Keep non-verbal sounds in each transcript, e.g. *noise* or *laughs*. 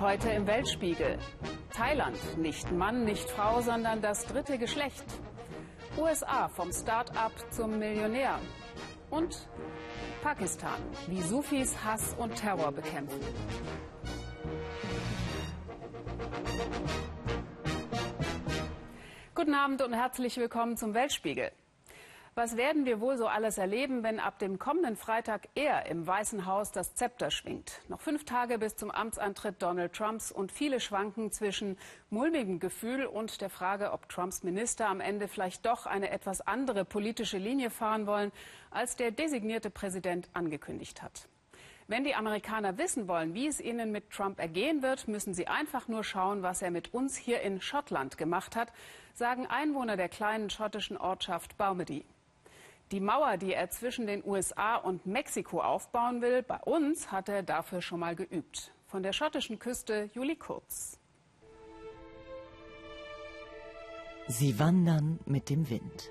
Heute im Weltspiegel. Thailand, nicht Mann, nicht Frau, sondern das dritte Geschlecht. USA vom Start-up zum Millionär. Und Pakistan, wie Sufis Hass und Terror bekämpfen. Guten Abend und herzlich willkommen zum Weltspiegel. Was werden wir wohl so alles erleben, wenn ab dem kommenden Freitag er im Weißen Haus das Zepter schwingt? Noch fünf Tage bis zum Amtsantritt Donald Trumps und viele schwanken zwischen mulmigem Gefühl und der Frage, ob Trumps Minister am Ende vielleicht doch eine etwas andere politische Linie fahren wollen, als der designierte Präsident angekündigt hat. Wenn die Amerikaner wissen wollen, wie es ihnen mit Trump ergehen wird, müssen sie einfach nur schauen, was er mit uns hier in Schottland gemacht hat, sagen Einwohner der kleinen schottischen Ortschaft Baumedy. Die Mauer, die er zwischen den USA und Mexiko aufbauen will, bei uns hat er dafür schon mal geübt. Von der schottischen Küste Juli Kurz. Sie wandern mit dem Wind.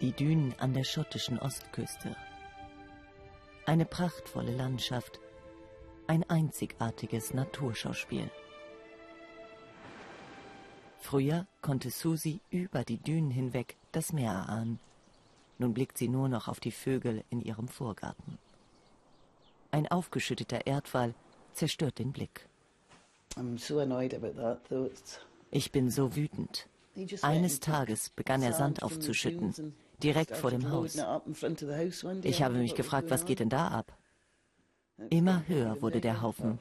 Die Dünen an der schottischen Ostküste. Eine prachtvolle Landschaft. Ein einzigartiges Naturschauspiel. Früher konnte Susi über die Dünen hinweg das Meer erahnen. Nun blickt sie nur noch auf die Vögel in ihrem Vorgarten. Ein aufgeschütteter Erdwall zerstört den Blick. Ich bin so wütend. Eines Tages begann er Sand aufzuschütten, direkt vor dem Haus. Ich habe mich gefragt, was geht denn da ab? Immer höher wurde der Haufen.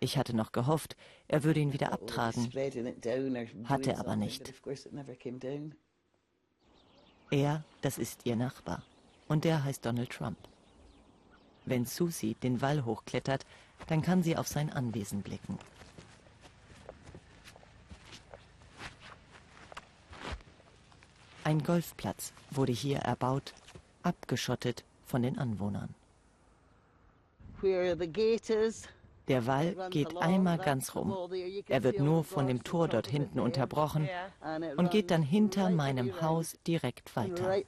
Ich hatte noch gehofft, er würde ihn wieder abtragen, hatte aber nicht. Er, das ist ihr Nachbar. Und der heißt Donald Trump. Wenn Susie den Wall hochklettert, dann kann sie auf sein Anwesen blicken. Ein Golfplatz wurde hier erbaut, abgeschottet von den Anwohnern. Where are the gators? Der Wall geht einmal ganz rum. Er wird nur von dem Tor dort hinten unterbrochen und geht dann hinter meinem Haus direkt weiter.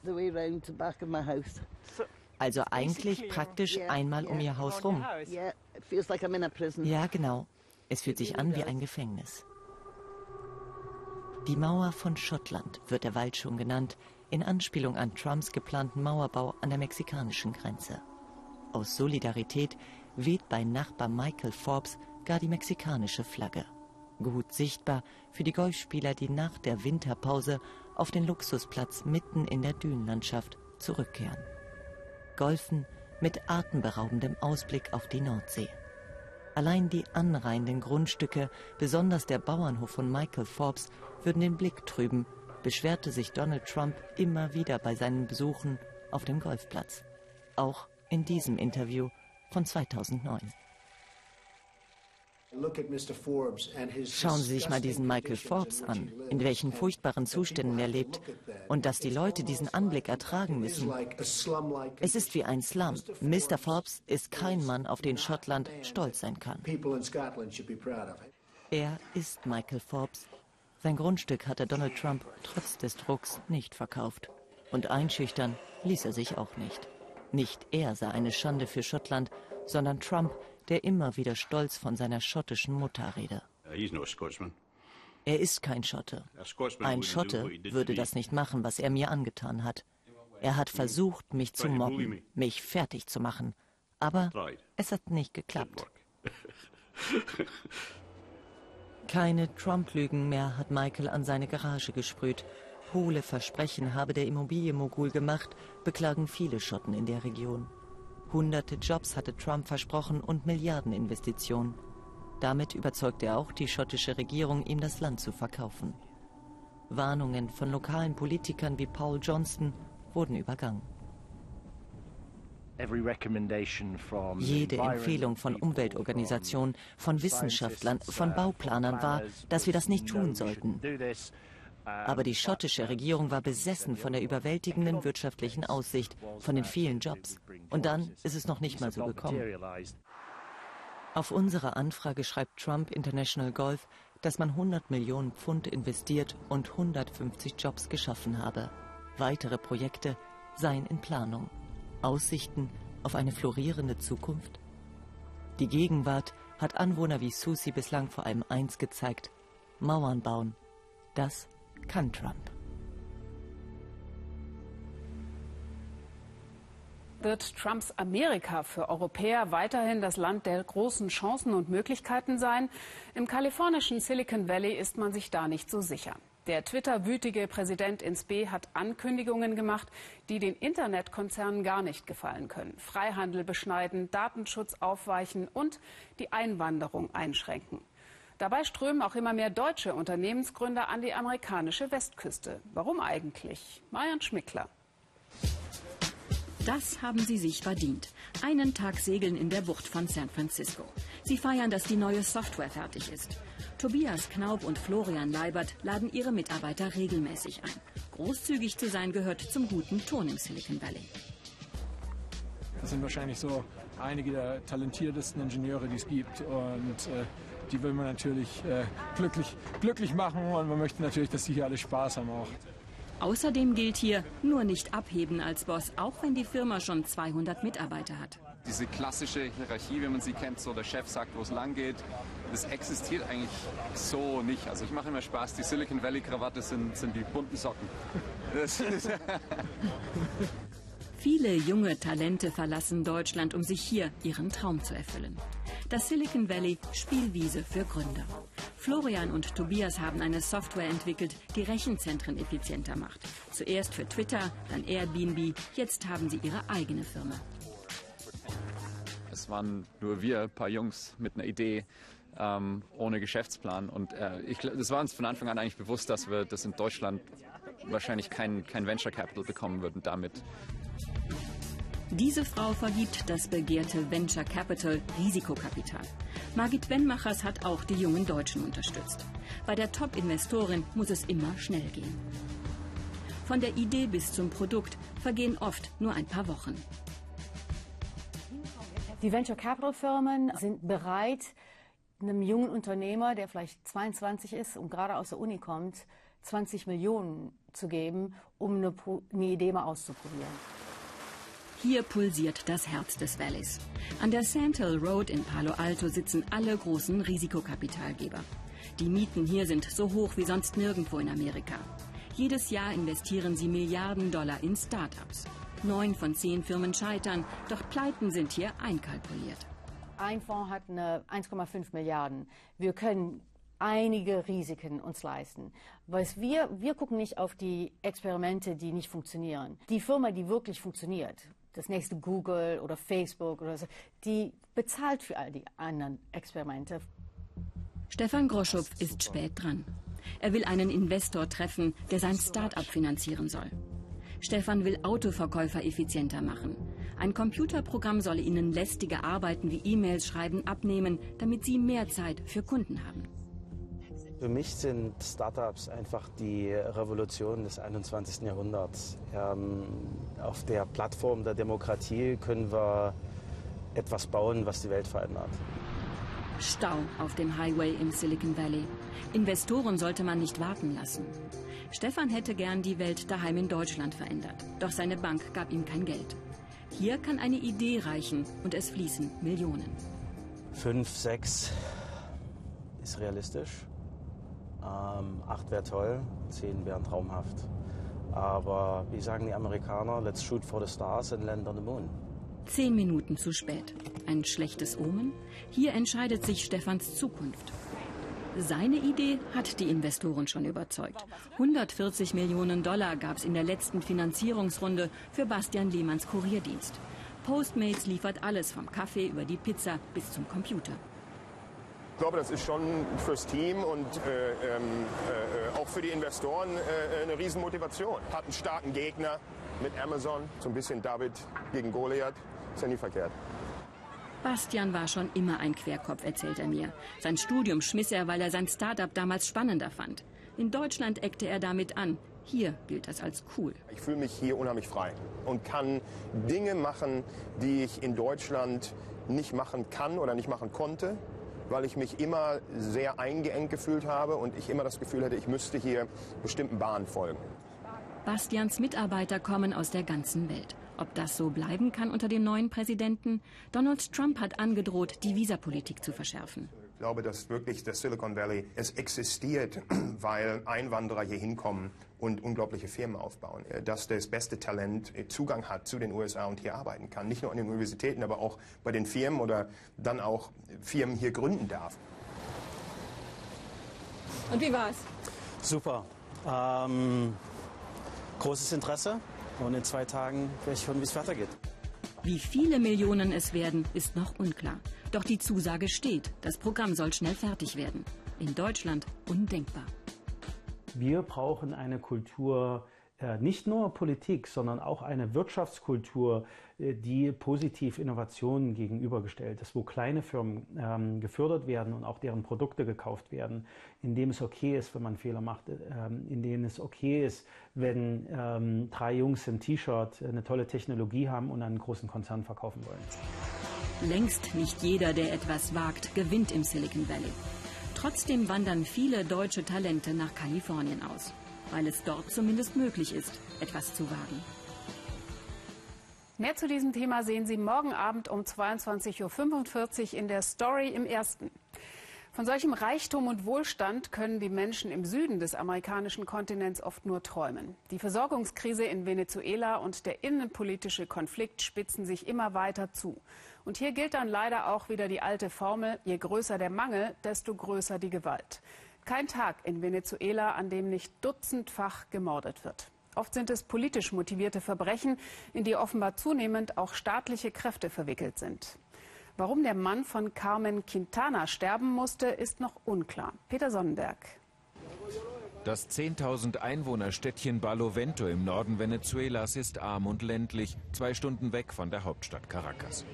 Also eigentlich praktisch einmal um ihr Haus rum. Ja, genau. Es fühlt sich an wie ein Gefängnis. Die Mauer von Schottland wird der Wald schon genannt, in Anspielung an Trumps geplanten Mauerbau an der mexikanischen Grenze. Aus Solidarität weht bei Nachbar Michael Forbes gar die mexikanische Flagge. Gut sichtbar für die Golfspieler, die nach der Winterpause auf den Luxusplatz mitten in der Dünenlandschaft zurückkehren. Golfen mit atemberaubendem Ausblick auf die Nordsee. Allein die anreihenden Grundstücke, besonders der Bauernhof von Michael Forbes, würden den Blick trüben, beschwerte sich Donald Trump immer wieder bei seinen Besuchen auf dem Golfplatz. Auch in diesem Interview von 2009. Schauen Sie sich mal diesen Michael Forbes an, in welchen furchtbaren Zuständen er lebt und dass die Leute diesen Anblick ertragen müssen. Es ist wie ein Slum. Mr. Forbes ist kein Mann, auf den Schottland stolz sein kann. Er ist Michael Forbes. Sein Grundstück hatte Donald Trump trotz des Drucks nicht verkauft. Und einschüchtern ließ er sich auch nicht. Nicht er sei eine Schande für Schottland, sondern Trump, der immer wieder stolz von seiner schottischen Mutter rede. Er ist kein Schotte. Ein Schotte würde das nicht machen, was er mir angetan hat. Er hat versucht, mich zu mobben, mich fertig zu machen. Aber es hat nicht geklappt. Keine Trump-Lügen mehr hat Michael an seine Garage gesprüht. Hohle Versprechen habe der Immobilienmogul gemacht, beklagen viele Schotten in der Region. Hunderte Jobs hatte Trump versprochen und Milliardeninvestitionen. Damit überzeugte er auch die schottische Regierung, ihm das Land zu verkaufen. Warnungen von lokalen Politikern wie Paul Johnston wurden übergangen. Jede Empfehlung von Umweltorganisationen, von Wissenschaftlern, von Bauplanern war, dass wir das nicht tun sollten. Aber die schottische Regierung war besessen von der überwältigenden wirtschaftlichen Aussicht, von den vielen Jobs. Und dann ist es noch nicht mal so gekommen. Auf unsere Anfrage schreibt Trump International Golf, dass man 100 Millionen Pfund investiert und 150 Jobs geschaffen habe. Weitere Projekte seien in Planung. Aussichten auf eine florierende Zukunft? Die Gegenwart hat Anwohner wie Susi bislang vor allem eins gezeigt. Mauern bauen. Das kann Trump. Wird Trumps Amerika für Europäer weiterhin das Land der großen Chancen und Möglichkeiten sein? Im kalifornischen Silicon Valley ist man sich da nicht so sicher. Der Twitter-wütige Präsident ins B hat Ankündigungen gemacht, die den Internetkonzernen gar nicht gefallen können. Freihandel beschneiden, Datenschutz aufweichen und die Einwanderung einschränken. Dabei strömen auch immer mehr deutsche Unternehmensgründer an die amerikanische Westküste. Warum eigentlich? Marian Schmickler. Das haben sie sich verdient. Einen Tag segeln in der Bucht von San Francisco. Sie feiern, dass die neue Software fertig ist. Tobias Knaub und Florian Leibert laden ihre Mitarbeiter regelmäßig ein. Großzügig zu sein gehört zum guten Ton im Silicon Valley. Das sind wahrscheinlich so einige der talentiertesten Ingenieure, die es gibt. Und äh, die will man natürlich äh, glücklich, glücklich machen und man möchte natürlich, dass sie hier alle Spaß haben auch. Außerdem gilt hier, nur nicht abheben als Boss, auch wenn die Firma schon 200 Mitarbeiter hat. Diese klassische Hierarchie, wie man sie kennt, so der Chef sagt, wo es lang geht, das existiert eigentlich so nicht. Also ich mache immer Spaß, die Silicon Valley Krawatte sind, sind die bunten Socken. *laughs* Viele junge Talente verlassen Deutschland, um sich hier ihren Traum zu erfüllen. Das Silicon Valley Spielwiese für Gründer. Florian und Tobias haben eine Software entwickelt, die Rechenzentren effizienter macht. Zuerst für Twitter, dann Airbnb, jetzt haben sie ihre eigene Firma. Es waren nur wir, ein paar Jungs mit einer Idee, ähm, ohne Geschäftsplan. Und äh, ich, das war uns von Anfang an eigentlich bewusst, dass wir das in Deutschland wahrscheinlich kein, kein Venture Capital bekommen würden damit. Diese Frau vergibt das begehrte Venture Capital Risikokapital. Margit Wenmachers hat auch die jungen Deutschen unterstützt. Bei der Top-Investorin muss es immer schnell gehen. Von der Idee bis zum Produkt vergehen oft nur ein paar Wochen. Die Venture Capital Firmen sind bereit, einem jungen Unternehmer, der vielleicht 22 ist und gerade aus der Uni kommt, 20 Millionen zu geben, um eine, eine Idee mal auszuprobieren. Hier pulsiert das Herz des Valleys. An der Sandhill Road in Palo Alto sitzen alle großen Risikokapitalgeber. Die Mieten hier sind so hoch wie sonst nirgendwo in Amerika. Jedes Jahr investieren sie Milliarden Dollar in Start-ups. Neun von zehn Firmen scheitern, doch Pleiten sind hier einkalkuliert. Ein Fonds hat 1,5 Milliarden. Wir können einige Risiken uns leisten. Was wir, wir gucken nicht auf die Experimente, die nicht funktionieren. Die Firma, die wirklich funktioniert, das nächste Google oder Facebook oder so, die bezahlt für all die anderen Experimente. Stefan Groschupf ist spät dran. Er will einen Investor treffen, der sein Start-up finanzieren soll. Stefan will Autoverkäufer effizienter machen. Ein Computerprogramm soll ihnen lästige Arbeiten wie E-Mails schreiben abnehmen, damit sie mehr Zeit für Kunden haben. Für mich sind Startups einfach die Revolution des 21. Jahrhunderts. Ähm, auf der Plattform der Demokratie können wir etwas bauen, was die Welt verändert. Stau auf dem Highway im Silicon Valley. Investoren sollte man nicht warten lassen. Stefan hätte gern die Welt daheim in Deutschland verändert. Doch seine Bank gab ihm kein Geld. Hier kann eine Idee reichen und es fließen Millionen. Fünf, sechs ist realistisch. Ähm, acht wäre toll, zehn wären traumhaft. Aber wie sagen die Amerikaner, let's shoot for the stars and land on the moon. Zehn Minuten zu spät. Ein schlechtes Omen? Hier entscheidet sich Stefans Zukunft. Seine Idee hat die Investoren schon überzeugt. 140 Millionen Dollar gab es in der letzten Finanzierungsrunde für Bastian Lehmanns Kurierdienst. Postmates liefert alles vom Kaffee über die Pizza bis zum Computer. Ich glaube, das ist schon fürs Team und äh, ähm, äh, auch für die Investoren äh, eine Riesenmotivation. Hat einen starken Gegner mit Amazon, so ein bisschen David gegen Goliath, ist ja nie verkehrt. Bastian war schon immer ein Querkopf, erzählt er mir. Sein Studium schmiss er, weil er sein Startup damals spannender fand. In Deutschland eckte er damit an. Hier gilt das als cool. Ich fühle mich hier unheimlich frei und kann Dinge machen, die ich in Deutschland nicht machen kann oder nicht machen konnte weil ich mich immer sehr eingeengt gefühlt habe und ich immer das Gefühl hatte, ich müsste hier bestimmten Bahnen folgen. Bastians Mitarbeiter kommen aus der ganzen Welt. Ob das so bleiben kann unter dem neuen Präsidenten? Donald Trump hat angedroht, die Visapolitik zu verschärfen. Ich glaube, dass wirklich das Silicon Valley, es existiert, *clears throat* weil Einwanderer hier hinkommen und unglaubliche Firmen aufbauen. Äh, dass das beste Talent äh, Zugang hat zu den USA und hier arbeiten kann. Nicht nur an den Universitäten, aber auch bei den Firmen oder dann auch Firmen hier gründen darf. Und wie war's? Super. Ähm, großes Interesse und in zwei Tagen werde ich hören, wie es weitergeht. Wie viele Millionen es werden, ist noch unklar. Doch die Zusage steht, das Programm soll schnell fertig werden. In Deutschland undenkbar. Wir brauchen eine Kultur, nicht nur Politik, sondern auch eine Wirtschaftskultur, äh, die positiv Innovationen gegenübergestellt ist, wo kleine Firmen ähm, gefördert werden und auch deren Produkte gekauft werden, in dem es okay ist, wenn man Fehler macht, ähm, in denen es okay ist, wenn ähm, drei Jungs im T-Shirt eine tolle Technologie haben und einen großen Konzern verkaufen wollen. Längst nicht jeder, der etwas wagt, gewinnt im Silicon Valley. Trotzdem wandern viele deutsche Talente nach Kalifornien aus weil es dort zumindest möglich ist, etwas zu wagen. Mehr zu diesem Thema sehen Sie morgen Abend um 22.45 Uhr in der Story im Ersten. Von solchem Reichtum und Wohlstand können die Menschen im Süden des amerikanischen Kontinents oft nur träumen. Die Versorgungskrise in Venezuela und der innenpolitische Konflikt spitzen sich immer weiter zu. Und hier gilt dann leider auch wieder die alte Formel, je größer der Mangel, desto größer die Gewalt. Kein Tag in Venezuela, an dem nicht dutzendfach gemordet wird. Oft sind es politisch motivierte Verbrechen, in die offenbar zunehmend auch staatliche Kräfte verwickelt sind. Warum der Mann von Carmen Quintana sterben musste, ist noch unklar. Peter Sonnenberg. Das 10.000 Einwohner-Städtchen Barlovento im Norden Venezuelas ist arm und ländlich, zwei Stunden weg von der Hauptstadt Caracas.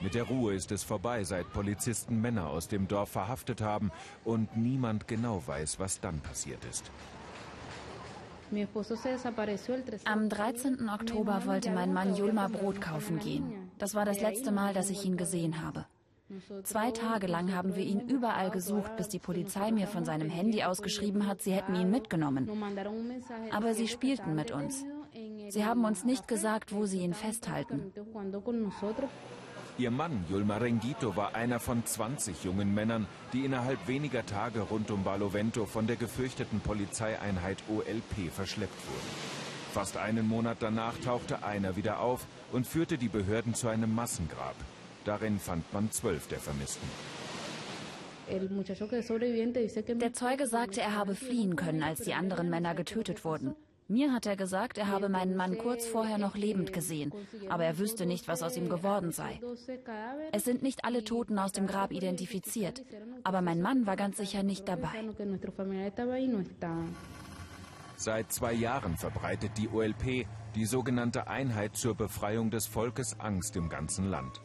Mit der Ruhe ist es vorbei, seit Polizisten Männer aus dem Dorf verhaftet haben und niemand genau weiß, was dann passiert ist. Am 13. Oktober wollte mein Mann Julma Brot kaufen gehen. Das war das letzte Mal, dass ich ihn gesehen habe. Zwei Tage lang haben wir ihn überall gesucht, bis die Polizei mir von seinem Handy ausgeschrieben hat, sie hätten ihn mitgenommen. Aber sie spielten mit uns. Sie haben uns nicht gesagt, wo sie ihn festhalten. Ihr Mann, Yulma Rengito, war einer von 20 jungen Männern, die innerhalb weniger Tage rund um Barlovento von der gefürchteten Polizeieinheit OLP verschleppt wurden. Fast einen Monat danach tauchte einer wieder auf und führte die Behörden zu einem Massengrab. Darin fand man zwölf der Vermissten. Der Zeuge sagte, er habe fliehen können, als die anderen Männer getötet wurden. Mir hat er gesagt, er habe meinen Mann kurz vorher noch lebend gesehen, aber er wüsste nicht, was aus ihm geworden sei. Es sind nicht alle Toten aus dem Grab identifiziert, aber mein Mann war ganz sicher nicht dabei. Seit zwei Jahren verbreitet die OLP, die sogenannte Einheit zur Befreiung des Volkes, Angst im ganzen Land.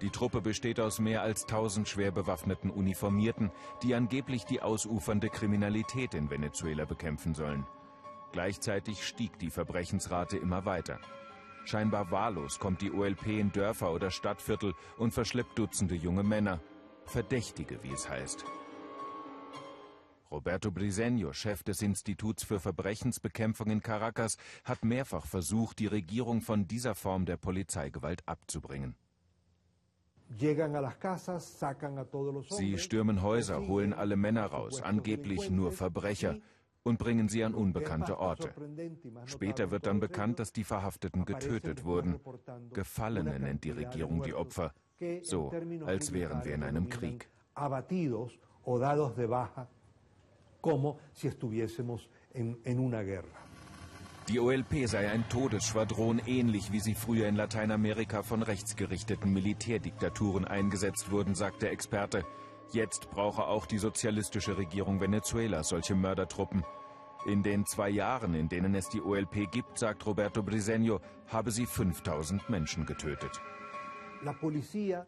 Die Truppe besteht aus mehr als 1000 schwer bewaffneten Uniformierten, die angeblich die ausufernde Kriminalität in Venezuela bekämpfen sollen. Gleichzeitig stieg die Verbrechensrate immer weiter. Scheinbar wahllos kommt die OLP in Dörfer oder Stadtviertel und verschleppt Dutzende junge Männer. Verdächtige, wie es heißt. Roberto Briseño, Chef des Instituts für Verbrechensbekämpfung in Caracas, hat mehrfach versucht, die Regierung von dieser Form der Polizeigewalt abzubringen. Sie stürmen Häuser, holen alle Männer raus, angeblich nur Verbrecher, und bringen sie an unbekannte Orte. Später wird dann bekannt, dass die Verhafteten getötet wurden. Gefallene nennt die Regierung die Opfer, so als wären wir in einem Krieg. Die OLP sei ein Todesschwadron, ähnlich wie sie früher in Lateinamerika von rechtsgerichteten Militärdiktaturen eingesetzt wurden, sagt der Experte. Jetzt brauche auch die sozialistische Regierung Venezuelas solche Mördertruppen. In den zwei Jahren, in denen es die OLP gibt, sagt Roberto Briseño, habe sie 5000 Menschen getötet.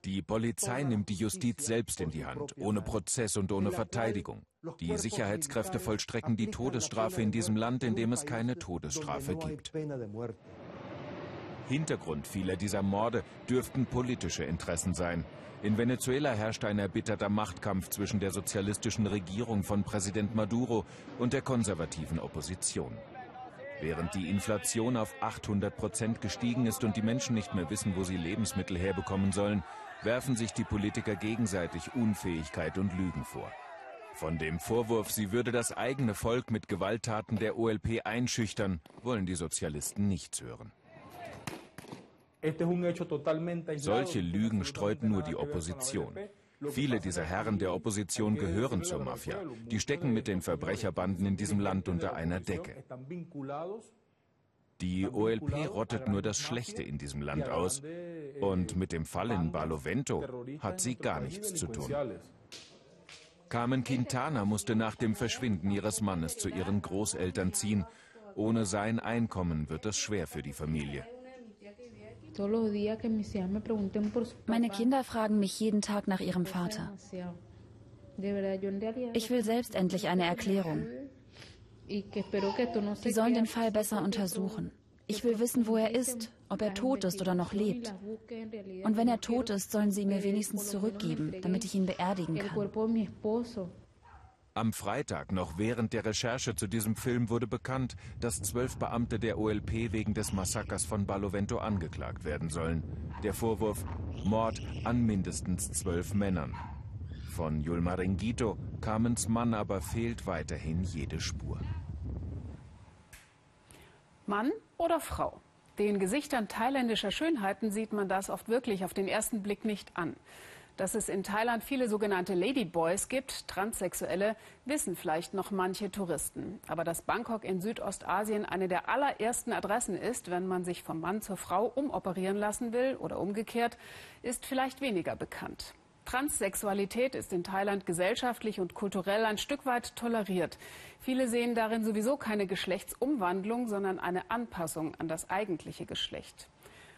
Die Polizei nimmt die Justiz selbst in die Hand, ohne Prozess und ohne Verteidigung. Die Sicherheitskräfte vollstrecken die Todesstrafe in diesem Land, in dem es keine Todesstrafe gibt. Hintergrund vieler dieser Morde dürften politische Interessen sein. In Venezuela herrscht ein erbitterter Machtkampf zwischen der sozialistischen Regierung von Präsident Maduro und der konservativen Opposition. Während die Inflation auf 800 Prozent gestiegen ist und die Menschen nicht mehr wissen, wo sie Lebensmittel herbekommen sollen, werfen sich die Politiker gegenseitig Unfähigkeit und Lügen vor. Von dem Vorwurf, sie würde das eigene Volk mit Gewalttaten der OLP einschüchtern, wollen die Sozialisten nichts hören. Solche Lügen streut nur die Opposition. Viele dieser Herren der Opposition gehören zur Mafia. Die stecken mit den Verbrecherbanden in diesem Land unter einer Decke. Die OLP rottet nur das Schlechte in diesem Land aus. Und mit dem Fall in Barlovento hat sie gar nichts zu tun. Carmen Quintana musste nach dem Verschwinden ihres Mannes zu ihren Großeltern ziehen. Ohne sein Einkommen wird es schwer für die Familie. Meine Kinder fragen mich jeden Tag nach ihrem Vater. Ich will selbst endlich eine Erklärung. Sie sollen den Fall besser untersuchen. Ich will wissen, wo er ist, ob er tot ist oder noch lebt. Und wenn er tot ist, sollen sie ihn mir wenigstens zurückgeben, damit ich ihn beerdigen kann. Am Freitag, noch während der Recherche zu diesem Film, wurde bekannt, dass zwölf Beamte der OLP wegen des Massakers von Barlovento angeklagt werden sollen. Der Vorwurf Mord an mindestens zwölf Männern. Von Yulma Rengito, Carmens Mann, aber fehlt weiterhin jede Spur. Mann oder Frau? Den Gesichtern thailändischer Schönheiten sieht man das oft wirklich auf den ersten Blick nicht an. Dass es in Thailand viele sogenannte Ladyboys gibt, Transsexuelle, wissen vielleicht noch manche Touristen. Aber dass Bangkok in Südostasien eine der allerersten Adressen ist, wenn man sich vom Mann zur Frau umoperieren lassen will oder umgekehrt, ist vielleicht weniger bekannt. Transsexualität ist in Thailand gesellschaftlich und kulturell ein Stück weit toleriert. Viele sehen darin sowieso keine Geschlechtsumwandlung, sondern eine Anpassung an das eigentliche Geschlecht.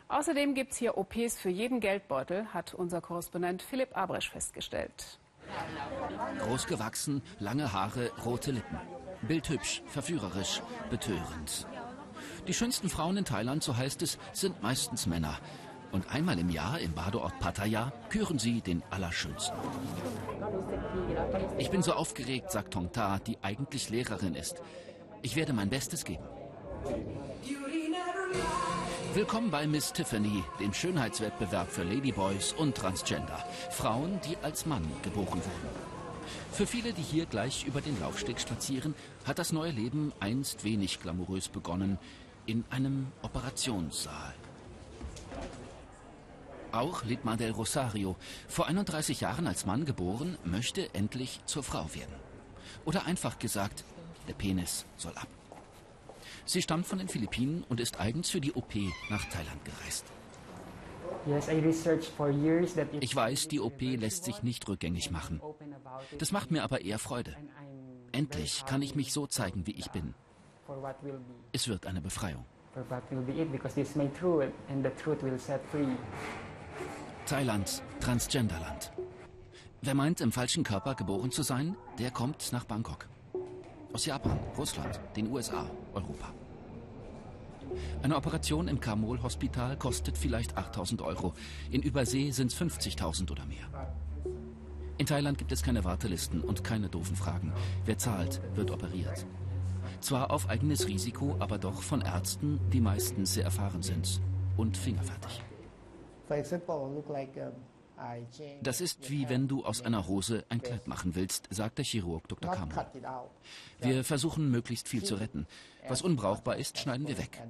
Außerdem gibt es hier OPs für jeden Geldbeutel, hat unser Korrespondent Philipp Abresch festgestellt. Groß gewachsen, lange Haare, rote Lippen. Bildhübsch, verführerisch, betörend. Die schönsten Frauen in Thailand, so heißt es, sind meistens Männer. Und einmal im Jahr im Badeort Pattaya küren sie den Allerschönsten. Ich bin so aufgeregt, sagt Tong Ta, die eigentlich Lehrerin ist. Ich werde mein Bestes geben. Willkommen bei Miss Tiffany, dem Schönheitswettbewerb für Ladyboys und Transgender. Frauen, die als Mann geboren wurden. Für viele, die hier gleich über den Laufsteg spazieren, hat das neue Leben einst wenig glamourös begonnen. In einem Operationssaal. Auch Lidmar del Rosario, vor 31 Jahren als Mann geboren, möchte endlich zur Frau werden. Oder einfach gesagt, der Penis soll ab. Sie stammt von den Philippinen und ist eigens für die OP nach Thailand gereist. Ich weiß, die OP lässt sich nicht rückgängig machen. Das macht mir aber eher Freude. Endlich kann ich mich so zeigen, wie ich bin. Es wird eine Befreiung. Thailand, Transgenderland. Wer meint, im falschen Körper geboren zu sein, der kommt nach Bangkok. Aus Japan, Russland, den USA, Europa. Eine Operation im Kamol-Hospital kostet vielleicht 8000 Euro. In Übersee sind es 50.000 oder mehr. In Thailand gibt es keine Wartelisten und keine doofen Fragen. Wer zahlt, wird operiert. Zwar auf eigenes Risiko, aber doch von Ärzten, die meistens sehr erfahren sind und fingerfertig. Das ist wie wenn du aus einer Hose ein Kleid machen willst, sagt der Chirurg Dr. Kammer. Wir versuchen möglichst viel zu retten. Was unbrauchbar ist, schneiden wir weg.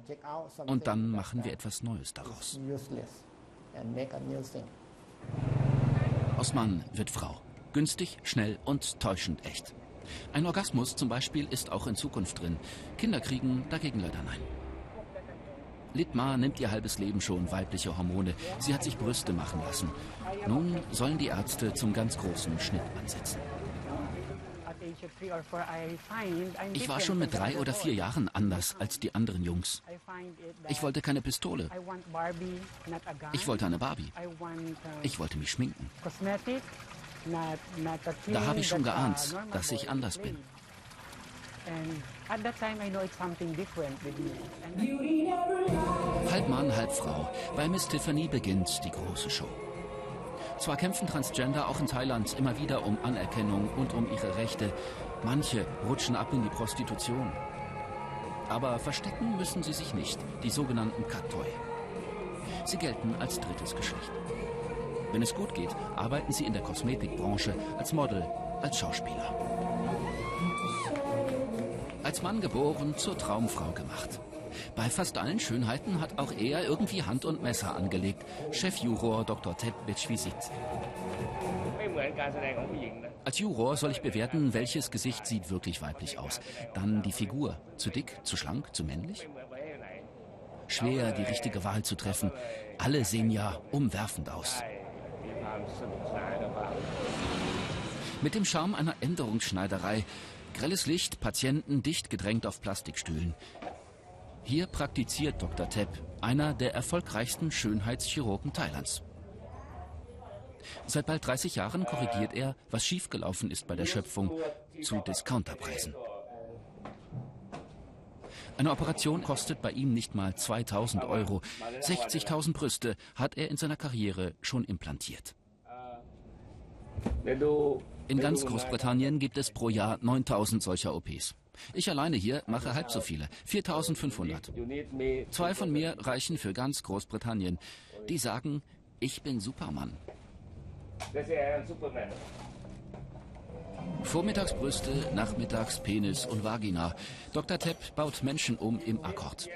Und dann machen wir etwas Neues daraus. Aus Mann wird Frau. Günstig, schnell und täuschend echt. Ein Orgasmus zum Beispiel ist auch in Zukunft drin. Kinder kriegen dagegen leider nein. Litmar nimmt ihr halbes Leben schon weibliche Hormone. Sie hat sich Brüste machen lassen. Nun sollen die Ärzte zum ganz großen Schnitt ansetzen. Ich war schon mit drei oder vier Jahren anders als die anderen Jungs. Ich wollte keine Pistole. Ich wollte eine Barbie. Ich wollte mich schminken. Da habe ich schon geahnt, dass ich anders bin. Halb Mann, halb Frau. Bei Miss Tiffany beginnt die große Show. Zwar kämpfen Transgender auch in Thailand immer wieder um Anerkennung und um ihre Rechte. Manche rutschen ab in die Prostitution. Aber verstecken müssen sie sich nicht, die sogenannten Katoi. Sie gelten als drittes Geschlecht. Wenn es gut geht, arbeiten sie in der Kosmetikbranche als Model, als Schauspieler. Als Mann geboren, zur Traumfrau gemacht. Bei fast allen Schönheiten hat auch er irgendwie Hand und Messer angelegt. Chefjuror Dr. Ted Bitschwisit. Als Juror soll ich bewerten, welches Gesicht sieht wirklich weiblich aus. Dann die Figur. Zu dick, zu schlank, zu männlich? Schwer, die richtige Wahl zu treffen. Alle sehen ja umwerfend aus. Mit dem Charme einer Änderungsschneiderei. Grelles Licht, Patienten dicht gedrängt auf Plastikstühlen. Hier praktiziert Dr. Tepp, einer der erfolgreichsten Schönheitschirurgen Thailands. Seit bald 30 Jahren korrigiert er, was schiefgelaufen ist bei der Schöpfung, zu Discounterpreisen. Eine Operation kostet bei ihm nicht mal 2000 Euro. 60.000 Brüste hat er in seiner Karriere schon implantiert. In ganz Großbritannien gibt es pro Jahr 9000 solcher OPs. Ich alleine hier mache halb so viele, 4500. Zwei von mir reichen für ganz Großbritannien. Die sagen, ich bin Superman. Vormittags Brüste, nachmittags Penis und Vagina. Dr. Tepp baut Menschen um im Akkord.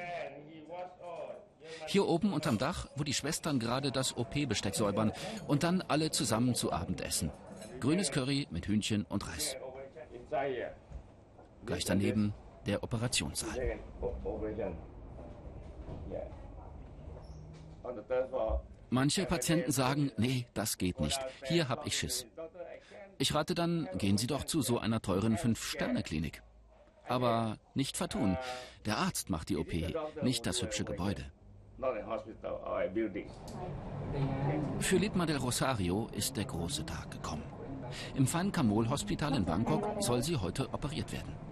Hier oben unterm Dach, wo die Schwestern gerade das OP-Besteck säubern und dann alle zusammen zu Abend essen. Grünes Curry mit Hühnchen und Reis. Gleich daneben der Operationssaal. Manche Patienten sagen, nee, das geht nicht. Hier hab ich Schiss. Ich rate dann, gehen Sie doch zu so einer teuren Fünf-Sterne-Klinik. Aber nicht vertun. Der Arzt macht die OP, nicht das hübsche Gebäude. Für Litma del Rosario ist der große Tag gekommen. Im Fan Kamol Hospital in Bangkok soll sie heute operiert werden.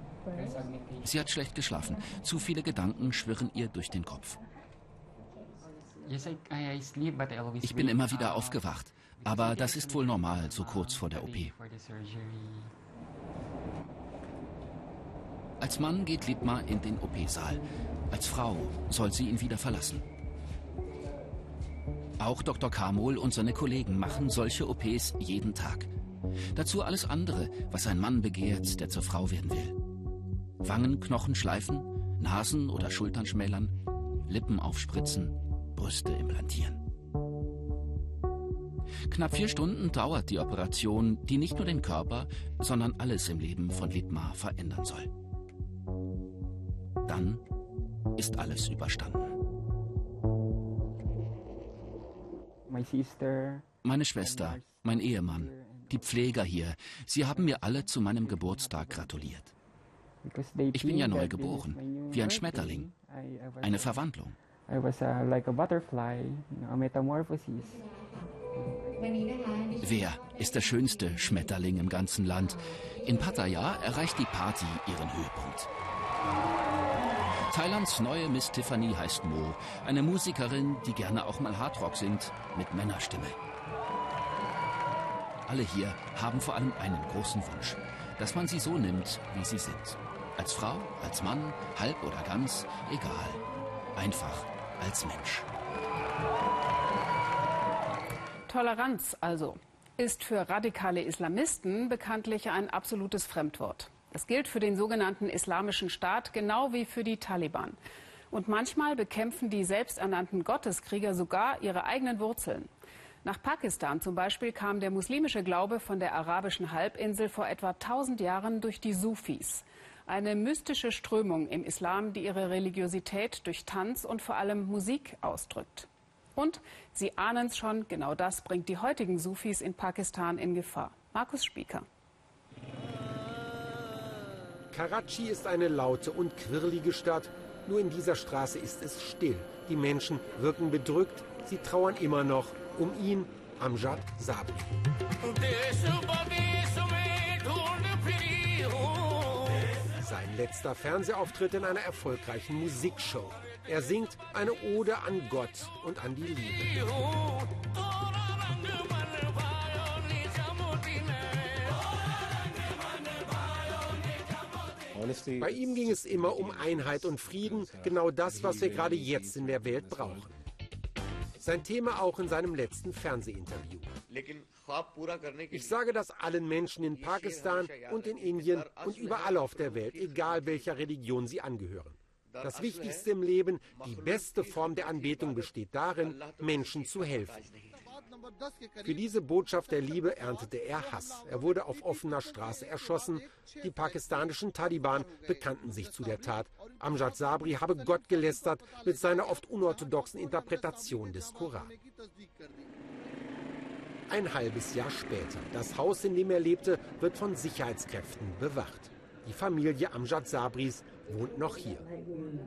Sie hat schlecht geschlafen. Zu viele Gedanken schwirren ihr durch den Kopf. Ich bin immer wieder aufgewacht, aber das ist wohl normal, so kurz vor der OP. Als Mann geht Lidma in den OP-Saal. Als Frau soll sie ihn wieder verlassen. Auch Dr. Kamol und seine Kollegen machen solche OPs jeden Tag. Dazu alles andere, was ein Mann begehrt, der zur Frau werden will. Wangenknochen schleifen, Nasen oder Schultern schmälern, Lippen aufspritzen, Brüste implantieren. Knapp vier Stunden dauert die Operation, die nicht nur den Körper, sondern alles im Leben von Lidmar verändern soll. Dann ist alles überstanden. Meine Schwester, mein Ehemann, die Pfleger hier, sie haben mir alle zu meinem Geburtstag gratuliert. Ich bin ja neu geboren, wie ein Schmetterling, eine Verwandlung. Wer ist der schönste Schmetterling im ganzen Land? In Pattaya erreicht die Party ihren Höhepunkt. Thailands neue Miss Tiffany heißt Mo, eine Musikerin, die gerne auch mal Hardrock singt, mit Männerstimme. Alle hier haben vor allem einen großen Wunsch, dass man sie so nimmt, wie sie sind. Als Frau, als Mann, halb oder ganz, egal. Einfach als Mensch. Toleranz also ist für radikale Islamisten bekanntlich ein absolutes Fremdwort. Das gilt für den sogenannten Islamischen Staat genau wie für die Taliban. Und manchmal bekämpfen die selbsternannten Gotteskrieger sogar ihre eigenen Wurzeln. Nach Pakistan zum Beispiel kam der muslimische Glaube von der arabischen Halbinsel vor etwa 1000 Jahren durch die Sufis. Eine mystische Strömung im Islam, die ihre Religiosität durch Tanz und vor allem Musik ausdrückt. Und Sie ahnen es schon, genau das bringt die heutigen Sufis in Pakistan in Gefahr. Markus Spieker. Karachi ist eine laute und quirlige Stadt. Nur in dieser Straße ist es still. Die Menschen wirken bedrückt. Sie trauern immer noch um ihn, Amjad Sabri. Sein letzter Fernsehauftritt in einer erfolgreichen Musikshow. Er singt eine Ode an Gott und an die Liebe. Bei ihm ging es immer um Einheit und Frieden, genau das, was wir gerade jetzt in der Welt brauchen. Sein Thema auch in seinem letzten Fernsehinterview. Ich sage das allen Menschen in Pakistan und in Indien und überall auf der Welt, egal welcher Religion sie angehören. Das Wichtigste im Leben, die beste Form der Anbetung besteht darin, Menschen zu helfen. Für diese Botschaft der Liebe erntete er Hass. Er wurde auf offener Straße erschossen. Die pakistanischen Taliban bekannten sich zu der Tat. Amjad Sabri habe Gott gelästert mit seiner oft unorthodoxen Interpretation des Koran. Ein halbes Jahr später. Das Haus, in dem er lebte, wird von Sicherheitskräften bewacht. Die Familie Amjad Sabris wohnt noch hier.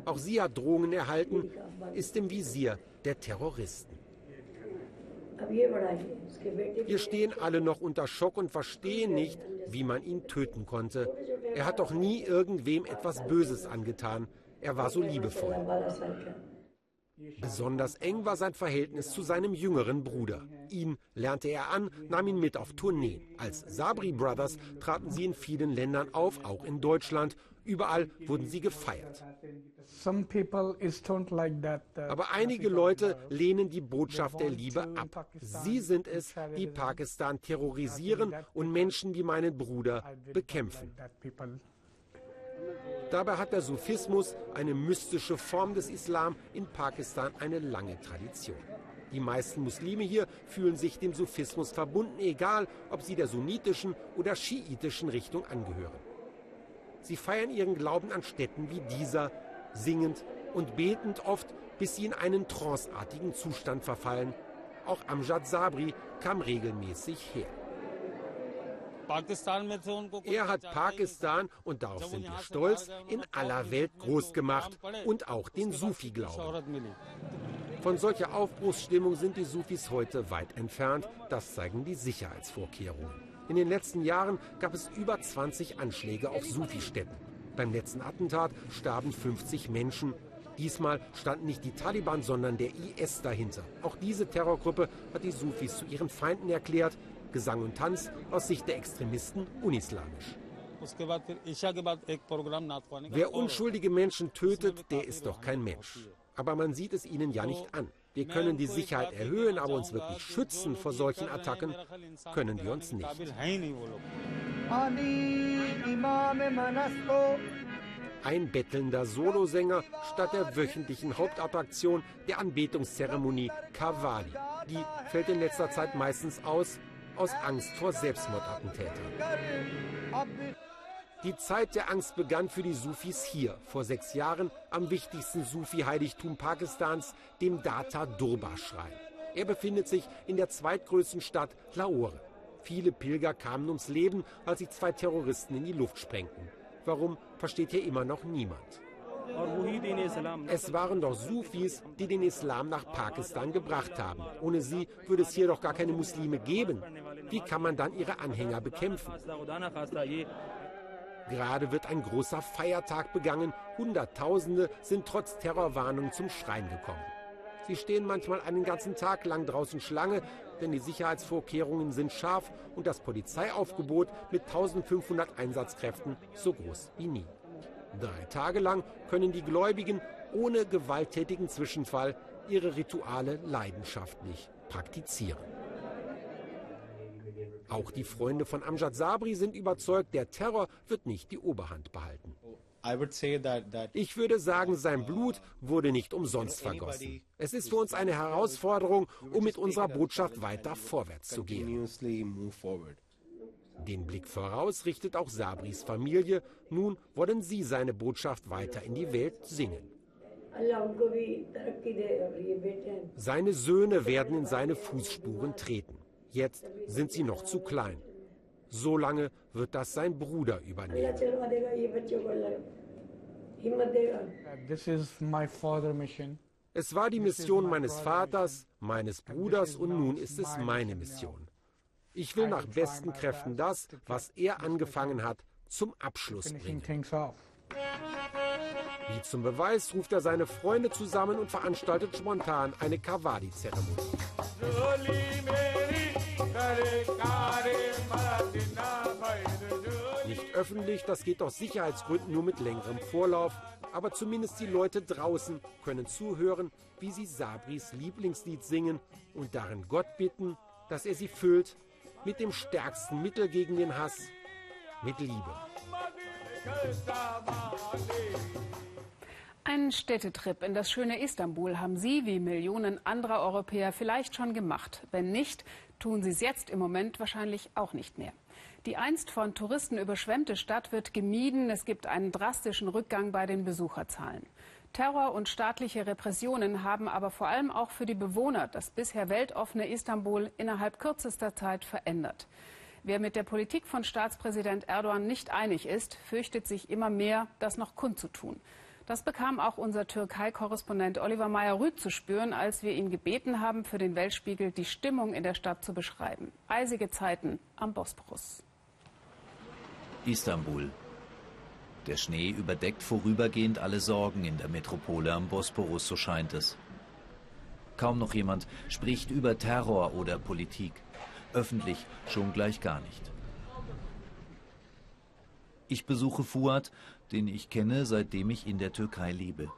Auch sie hat Drohungen erhalten, ist im Visier der Terroristen. Wir stehen alle noch unter Schock und verstehen nicht, wie man ihn töten konnte. Er hat doch nie irgendwem etwas Böses angetan. Er war so liebevoll. Besonders eng war sein Verhältnis zu seinem jüngeren Bruder. Ihn lernte er an, nahm ihn mit auf Tourneen. Als Sabri Brothers traten sie in vielen Ländern auf, auch in Deutschland. Überall wurden sie gefeiert. Aber einige Leute lehnen die Botschaft der Liebe ab. Sie sind es, die Pakistan terrorisieren und Menschen wie meinen Bruder bekämpfen. Dabei hat der Sufismus, eine mystische Form des Islam, in Pakistan eine lange Tradition. Die meisten Muslime hier fühlen sich dem Sufismus verbunden, egal ob sie der sunnitischen oder schiitischen Richtung angehören. Sie feiern ihren Glauben an Städten wie dieser, singend und betend oft, bis sie in einen tranceartigen Zustand verfallen. Auch Amjad Sabri kam regelmäßig her. Er hat Pakistan, und darauf sind wir stolz, in aller Welt groß gemacht und auch den Sufi-Glauben. Von solcher Aufbruchsstimmung sind die Sufis heute weit entfernt. Das zeigen die Sicherheitsvorkehrungen. In den letzten Jahren gab es über 20 Anschläge auf Sufi-Städten. Beim letzten Attentat starben 50 Menschen. Diesmal standen nicht die Taliban, sondern der IS dahinter. Auch diese Terrorgruppe hat die Sufis zu ihren Feinden erklärt. Gesang und Tanz aus Sicht der Extremisten unislamisch. Wer unschuldige Menschen tötet, der ist doch kein Mensch. Aber man sieht es ihnen ja nicht an. Wir können die Sicherheit erhöhen, aber uns wirklich schützen vor solchen Attacken können wir uns nicht. Ein bettelnder Solosänger statt der wöchentlichen Hauptattraktion der Anbetungszeremonie Kavali. Die fällt in letzter Zeit meistens aus, aus Angst vor Selbstmordattentätern. Die Zeit der Angst begann für die Sufis hier, vor sechs Jahren, am wichtigsten Sufi-Heiligtum Pakistans, dem Data Durbar-Schrein. Er befindet sich in der zweitgrößten Stadt Lahore. Viele Pilger kamen ums Leben, als sich zwei Terroristen in die Luft sprengten. Warum, versteht hier immer noch niemand. Es waren doch Sufis, die den Islam nach Pakistan gebracht haben. Ohne sie würde es hier doch gar keine Muslime geben. Wie kann man dann ihre Anhänger bekämpfen? Gerade wird ein großer Feiertag begangen. Hunderttausende sind trotz Terrorwarnung zum Schrein gekommen. Sie stehen manchmal einen ganzen Tag lang draußen Schlange, denn die Sicherheitsvorkehrungen sind scharf und das Polizeiaufgebot mit 1500 Einsatzkräften so groß wie nie. Drei Tage lang können die Gläubigen ohne gewalttätigen Zwischenfall ihre Rituale leidenschaftlich praktizieren. Auch die Freunde von Amjad Sabri sind überzeugt, der Terror wird nicht die Oberhand behalten. Ich würde sagen, sein Blut wurde nicht umsonst vergossen. Es ist für uns eine Herausforderung, um mit unserer Botschaft weiter vorwärts zu gehen. Den Blick voraus richtet auch Sabris Familie. Nun wollen sie seine Botschaft weiter in die Welt singen. Seine Söhne werden in seine Fußspuren treten. Jetzt sind sie noch zu klein. So lange wird das sein Bruder übernehmen. Es war die Mission meines Vaters, meines Bruders und nun ist es meine Mission. Ich will nach besten Kräften das, was er angefangen hat, zum Abschluss bringen. Wie zum Beweis ruft er seine Freunde zusammen und veranstaltet spontan eine Kawadi-Zeremonie. Nicht öffentlich, das geht aus Sicherheitsgründen nur mit längerem Vorlauf. Aber zumindest die Leute draußen können zuhören, wie sie Sabris Lieblingslied singen und darin Gott bitten, dass er sie füllt mit dem stärksten Mittel gegen den Hass, mit Liebe. Einen Städtetrip in das schöne Istanbul haben Sie wie Millionen anderer Europäer vielleicht schon gemacht. Wenn nicht, tun Sie es jetzt im Moment wahrscheinlich auch nicht mehr. Die einst von Touristen überschwemmte Stadt wird gemieden. Es gibt einen drastischen Rückgang bei den Besucherzahlen. Terror und staatliche Repressionen haben aber vor allem auch für die Bewohner das bisher weltoffene Istanbul innerhalb kürzester Zeit verändert. Wer mit der Politik von Staatspräsident Erdogan nicht einig ist, fürchtet sich immer mehr, das noch kundzutun. Das bekam auch unser Türkei-Korrespondent Oliver Meyer-Rüth zu spüren, als wir ihn gebeten haben, für den Weltspiegel die Stimmung in der Stadt zu beschreiben. Eisige Zeiten am Bosporus. Istanbul. Der Schnee überdeckt vorübergehend alle Sorgen in der Metropole am Bosporus, so scheint es. Kaum noch jemand spricht über Terror oder Politik. Öffentlich schon gleich gar nicht. Ich besuche Fuad, den ich kenne, seitdem ich in der Türkei lebe.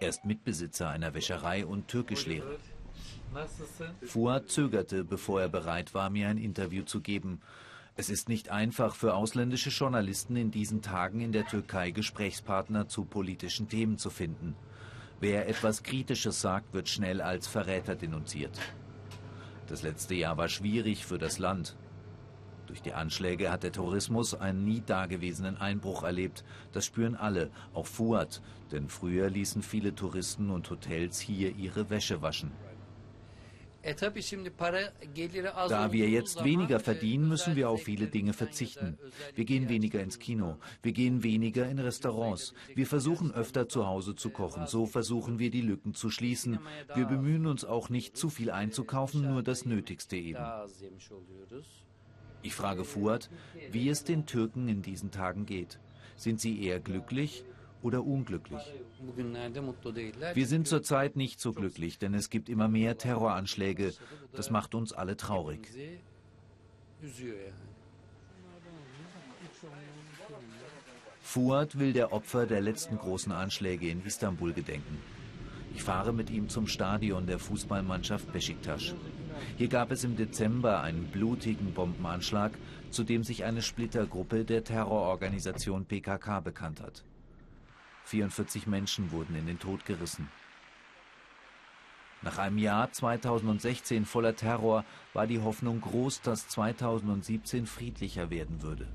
Er ist Mitbesitzer einer Wäscherei und Türkischlehrer. Fuad zögerte, bevor er bereit war, mir ein Interview zu geben. Es ist nicht einfach für ausländische Journalisten in diesen Tagen in der Türkei Gesprächspartner zu politischen Themen zu finden. Wer etwas Kritisches sagt, wird schnell als Verräter denunziert. Das letzte Jahr war schwierig für das Land. Durch die Anschläge hat der Tourismus einen nie dagewesenen Einbruch erlebt. Das spüren alle, auch Fuad, denn früher ließen viele Touristen und Hotels hier ihre Wäsche waschen. Da wir jetzt weniger verdienen, müssen wir auf viele Dinge verzichten. Wir gehen weniger ins Kino, wir gehen weniger in Restaurants, wir versuchen öfter zu Hause zu kochen, so versuchen wir die Lücken zu schließen. Wir bemühen uns auch nicht zu viel einzukaufen, nur das Nötigste eben. Ich frage Fuad, wie es den Türken in diesen Tagen geht. Sind sie eher glücklich oder unglücklich. Wir sind zurzeit nicht so glücklich, denn es gibt immer mehr Terroranschläge. Das macht uns alle traurig. Fuad will der Opfer der letzten großen Anschläge in Istanbul gedenken. Ich fahre mit ihm zum Stadion der Fußballmannschaft Besiktas. Hier gab es im Dezember einen blutigen Bombenanschlag, zu dem sich eine Splittergruppe der Terrororganisation PKK bekannt hat. 44 Menschen wurden in den Tod gerissen. Nach einem Jahr 2016 voller Terror war die Hoffnung groß, dass 2017 friedlicher werden würde.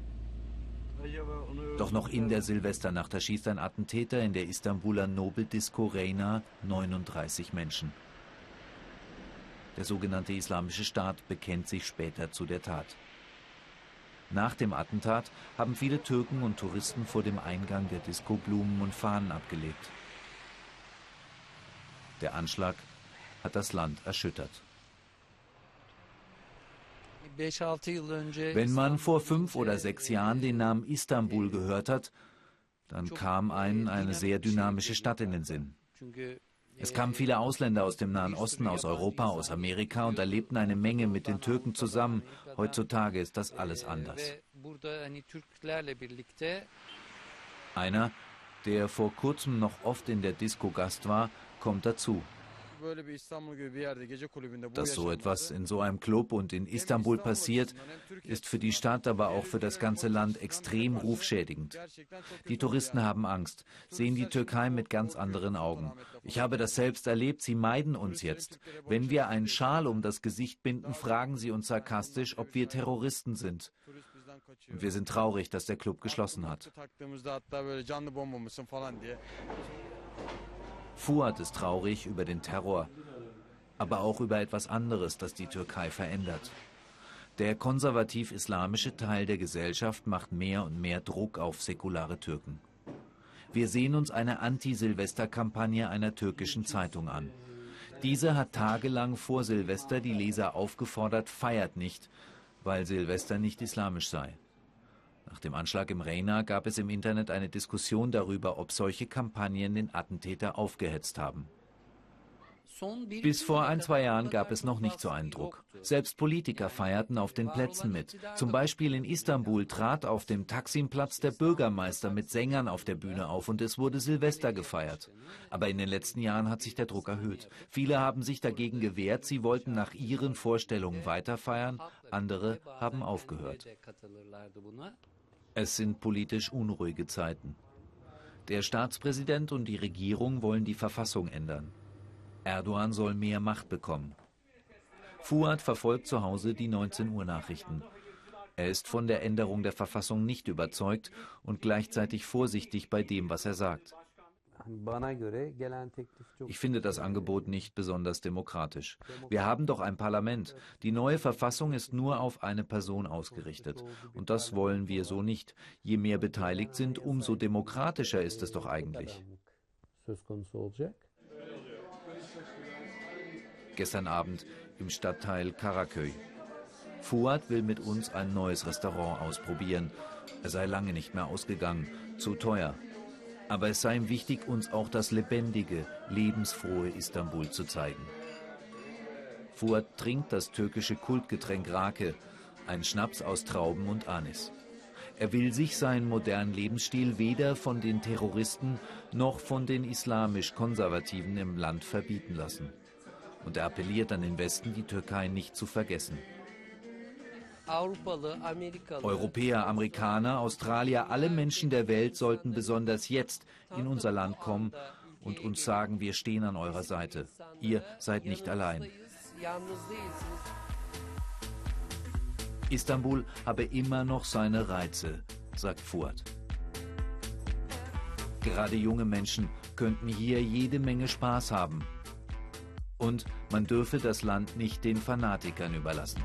Doch noch in der Silvesternacht erschießt ein Attentäter in der Istanbuler Nobeldisco Reina 39 Menschen. Der sogenannte Islamische Staat bekennt sich später zu der Tat. Nach dem Attentat haben viele Türken und Touristen vor dem Eingang der Disco Blumen und Fahnen abgelegt. Der Anschlag hat das Land erschüttert. Wenn man vor fünf oder sechs Jahren den Namen Istanbul gehört hat, dann kam einem eine sehr dynamische Stadt in den Sinn. Es kamen viele Ausländer aus dem Nahen Osten, aus Europa, aus Amerika und erlebten eine Menge mit den Türken zusammen. Heutzutage ist das alles anders. Einer, der vor kurzem noch oft in der Disco Gast war, kommt dazu. Dass so etwas in so einem Club und in Istanbul passiert, ist für die Stadt, aber auch für das ganze Land extrem rufschädigend. Die Touristen haben Angst, sehen die Türkei mit ganz anderen Augen. Ich habe das selbst erlebt, sie meiden uns jetzt. Wenn wir einen Schal um das Gesicht binden, fragen sie uns sarkastisch, ob wir Terroristen sind. Und wir sind traurig, dass der Club geschlossen hat. Fuad ist traurig über den Terror, aber auch über etwas anderes, das die Türkei verändert. Der konservativ-islamische Teil der Gesellschaft macht mehr und mehr Druck auf säkulare Türken. Wir sehen uns eine Anti-Silvester-Kampagne einer türkischen Zeitung an. Diese hat tagelang vor Silvester die Leser aufgefordert, feiert nicht, weil Silvester nicht islamisch sei. Nach dem Anschlag im Reina gab es im Internet eine Diskussion darüber, ob solche Kampagnen den Attentäter aufgehetzt haben. Bis vor ein, zwei Jahren gab es noch nicht so einen Druck. Selbst Politiker feierten auf den Plätzen mit. Zum Beispiel in Istanbul trat auf dem Taksimplatz der Bürgermeister mit Sängern auf der Bühne auf und es wurde Silvester gefeiert. Aber in den letzten Jahren hat sich der Druck erhöht. Viele haben sich dagegen gewehrt, sie wollten nach ihren Vorstellungen weiterfeiern, andere haben aufgehört. Es sind politisch unruhige Zeiten. Der Staatspräsident und die Regierung wollen die Verfassung ändern. Erdogan soll mehr Macht bekommen. Fuad verfolgt zu Hause die 19 Uhr Nachrichten. Er ist von der Änderung der Verfassung nicht überzeugt und gleichzeitig vorsichtig bei dem, was er sagt. Ich finde das Angebot nicht besonders demokratisch. Wir haben doch ein Parlament. Die neue Verfassung ist nur auf eine Person ausgerichtet. Und das wollen wir so nicht. Je mehr beteiligt sind, umso demokratischer ist es doch eigentlich. Gestern Abend im Stadtteil Karaköy. Fuad will mit uns ein neues Restaurant ausprobieren. Er sei lange nicht mehr ausgegangen, zu teuer. Aber es sei ihm wichtig, uns auch das lebendige, lebensfrohe Istanbul zu zeigen. Fuad trinkt das türkische Kultgetränk Rake, ein Schnaps aus Trauben und Anis. Er will sich seinen modernen Lebensstil weder von den Terroristen noch von den islamisch-Konservativen im Land verbieten lassen und er appelliert an den Westen, die Türkei nicht zu vergessen. Europäer, Amerikaner, Australier, alle Menschen der Welt sollten besonders jetzt in unser Land kommen und uns sagen, wir stehen an eurer Seite. Ihr seid nicht allein. Istanbul habe immer noch seine Reize, sagt Fuad. Gerade junge Menschen könnten hier jede Menge Spaß haben. Und man dürfe das Land nicht den Fanatikern überlassen.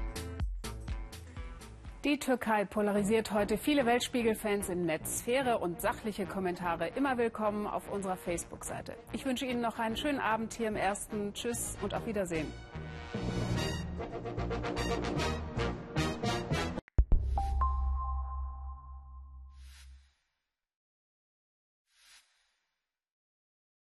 Die Türkei polarisiert heute viele Weltspiegel-Fans im Netz. Faire und sachliche Kommentare immer willkommen auf unserer Facebook-Seite. Ich wünsche Ihnen noch einen schönen Abend hier im Ersten. Tschüss und auf Wiedersehen.